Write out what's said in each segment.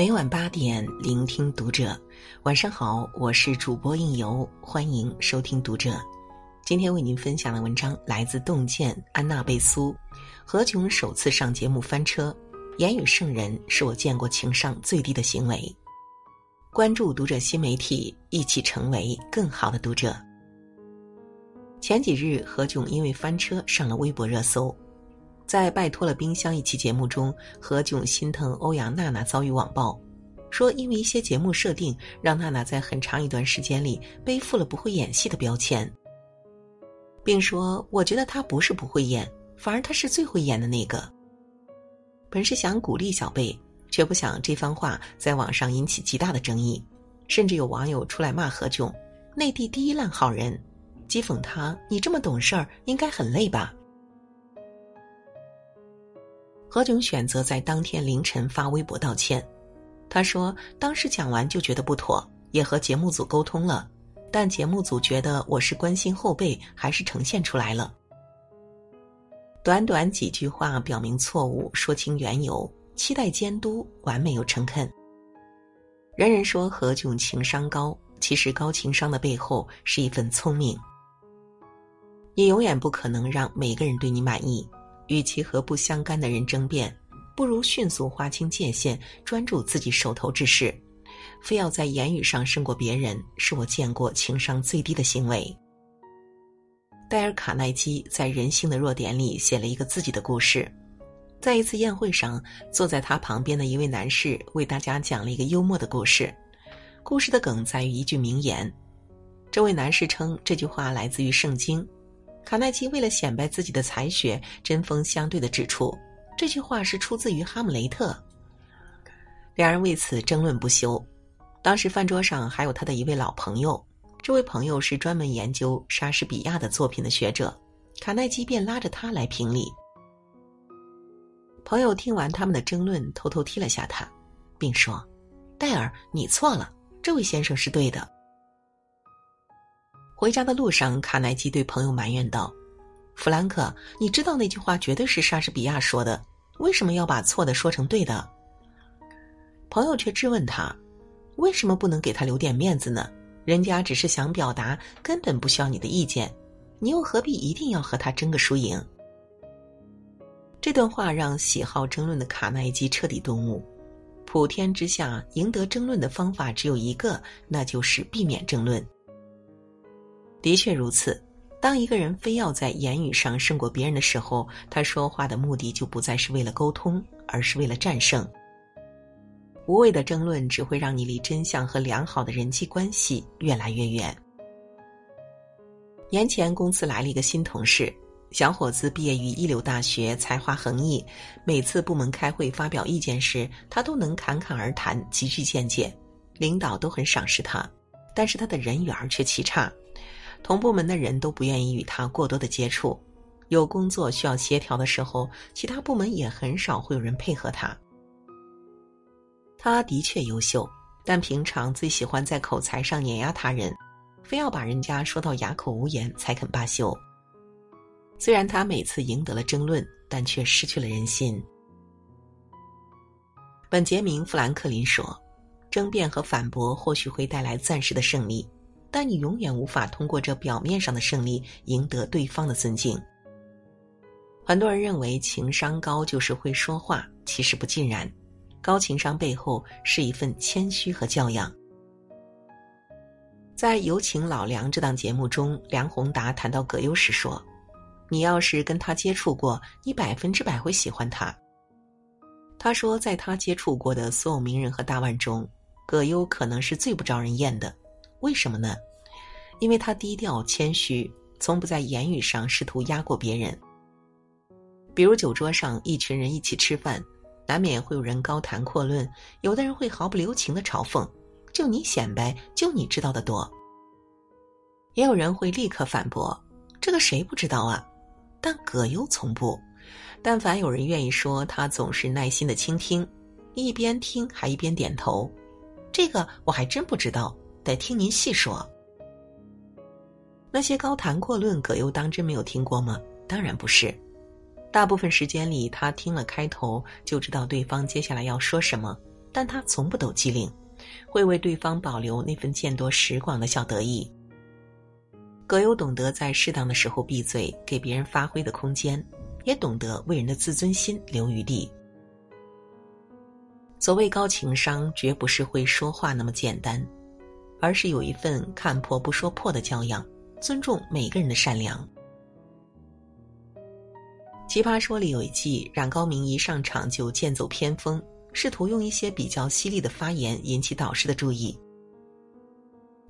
每晚八点，聆听读者。晚上好，我是主播应由，欢迎收听读者。今天为您分享的文章来自洞见安娜贝苏。何炅首次上节目翻车，言语圣人是我见过情商最低的行为。关注读者新媒体，一起成为更好的读者。前几日，何炅因为翻车上了微博热搜。在《拜托了冰箱》一期节目中，何炅心疼欧阳娜娜遭遇网暴，说因为一些节目设定，让娜娜在很长一段时间里背负了不会演戏的标签，并说：“我觉得她不是不会演，反而她是最会演的那个。”本是想鼓励小贝，却不想这番话在网上引起极大的争议，甚至有网友出来骂何炅：“内地第一烂好人”，讥讽他：“你这么懂事儿，应该很累吧？”何炅选择在当天凌晨发微博道歉。他说：“当时讲完就觉得不妥，也和节目组沟通了，但节目组觉得我是关心后辈，还是呈现出来了。短短几句话表明错误，说清缘由，期待监督，完美又诚恳。人人说何炅情商高，其实高情商的背后是一份聪明。你永远不可能让每个人对你满意。”与其和不相干的人争辩，不如迅速划清界限，专注自己手头之事。非要在言语上胜过别人，是我见过情商最低的行为。戴尔·卡耐基在《人性的弱点》里写了一个自己的故事。在一次宴会上，坐在他旁边的一位男士为大家讲了一个幽默的故事。故事的梗在于一句名言。这位男士称这句话来自于圣经。卡耐基为了显摆自己的才学，针锋相对的指出，这句话是出自于《哈姆雷特》。两人为此争论不休。当时饭桌上还有他的一位老朋友，这位朋友是专门研究莎士比亚的作品的学者，卡耐基便拉着他来评理。朋友听完他们的争论，偷偷踢了下他，并说：“戴尔，你错了，这位先生是对的。”回家的路上，卡耐基对朋友埋怨道：“弗兰克，你知道那句话绝对是莎士比亚说的，为什么要把错的说成对的？”朋友却质问他：“为什么不能给他留点面子呢？人家只是想表达，根本不需要你的意见，你又何必一定要和他争个输赢？”这段话让喜好争论的卡耐基彻底顿悟：普天之下，赢得争论的方法只有一个，那就是避免争论。的确如此，当一个人非要在言语上胜过别人的时候，他说话的目的就不再是为了沟通，而是为了战胜。无谓的争论只会让你离真相和良好的人际关系越来越远。年前公司来了一个新同事，小伙子毕业于一流大学，才华横溢，每次部门开会发表意见时，他都能侃侃而谈，极具见解，领导都很赏识他，但是他的人缘却极差。同部门的人都不愿意与他过多的接触，有工作需要协调的时候，其他部门也很少会有人配合他。他的确优秀，但平常最喜欢在口才上碾压他人，非要把人家说到哑口无言才肯罢休。虽然他每次赢得了争论，但却失去了人心。本杰明·富兰克林说：“争辩和反驳或许会带来暂时的胜利。”但你永远无法通过这表面上的胜利赢得对方的尊敬。很多人认为情商高就是会说话，其实不尽然。高情商背后是一份谦虚和教养。在《有请老梁》这档节目中，梁宏达谈到葛优时说：“你要是跟他接触过，你百分之百会喜欢他。”他说，在他接触过的所有名人和大腕中，葛优可能是最不招人厌的。为什么呢？因为他低调谦虚，从不在言语上试图压过别人。比如酒桌上一群人一起吃饭，难免会有人高谈阔论，有的人会毫不留情的嘲讽：“就你显摆，就你知道的多。”也有人会立刻反驳：“这个谁不知道啊？”但葛优从不，但凡有人愿意说，他总是耐心的倾听，一边听还一边点头：“这个我还真不知道。”得听您细说。那些高谈阔论，葛优当真没有听过吗？当然不是，大部分时间里，他听了开头就知道对方接下来要说什么，但他从不抖机灵，会为对方保留那份见多识广的小得意。葛优懂得在适当的时候闭嘴，给别人发挥的空间，也懂得为人的自尊心留余地。所谓高情商，绝不是会说话那么简单，而是有一份看破不说破的教养，尊重每个人的善良。奇葩说里有一季，冉高明一上场就剑走偏锋，试图用一些比较犀利的发言引起导师的注意。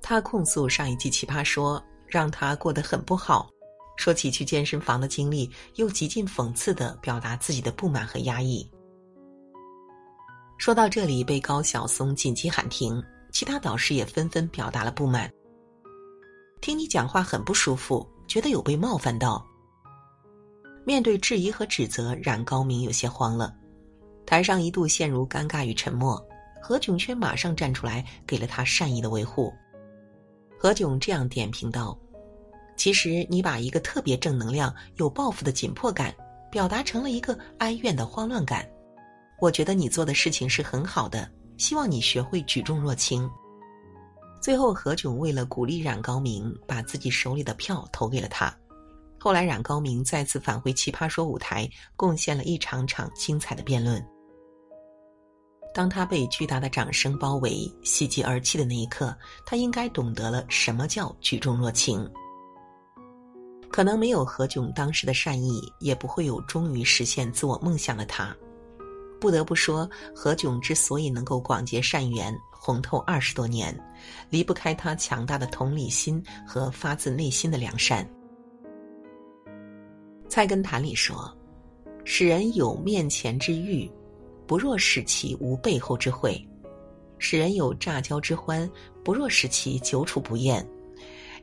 他控诉上一季奇葩说让他过得很不好，说起去健身房的经历，又极尽讽刺的表达自己的不满和压抑。说到这里，被高晓松紧急喊停，其他导师也纷纷表达了不满。听你讲话很不舒服，觉得有被冒犯到。面对质疑和指责，冉高明有些慌了，台上一度陷入尴尬与沉默。何炅却马上站出来，给了他善意的维护。何炅这样点评道：“其实你把一个特别正能量、有抱负的紧迫感，表达成了一个哀怨的慌乱感。我觉得你做的事情是很好的，希望你学会举重若轻。”最后，何炅为了鼓励冉高明，把自己手里的票投给了他。后来，冉高明再次返回《奇葩说》舞台，贡献了一场场精彩的辩论。当他被巨大的掌声包围、喜极而泣的那一刻，他应该懂得了什么叫举重若轻。可能没有何炅当时的善意，也不会有终于实现自我梦想的他。不得不说，何炅之所以能够广结善缘、红透二十多年，离不开他强大的同理心和发自内心的良善。菜根谭里说：“使人有面前之欲，不若使其无背后之悔；使人有乍交之欢，不若使其久处不厌。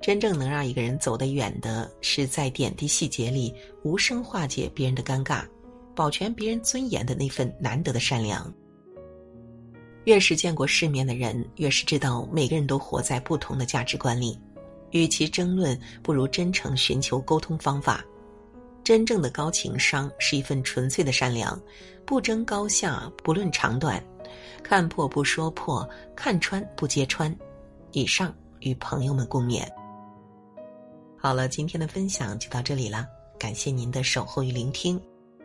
真正能让一个人走得远的，是在点滴细节里无声化解别人的尴尬，保全别人尊严的那份难得的善良。越是见过世面的人，越是知道每个人都活在不同的价值观里。与其争论，不如真诚寻求沟通方法。”真正的高情商是一份纯粹的善良，不争高下，不论长短，看破不说破，看穿不揭穿。以上与朋友们共勉。好了，今天的分享就到这里了，感谢您的守候与聆听，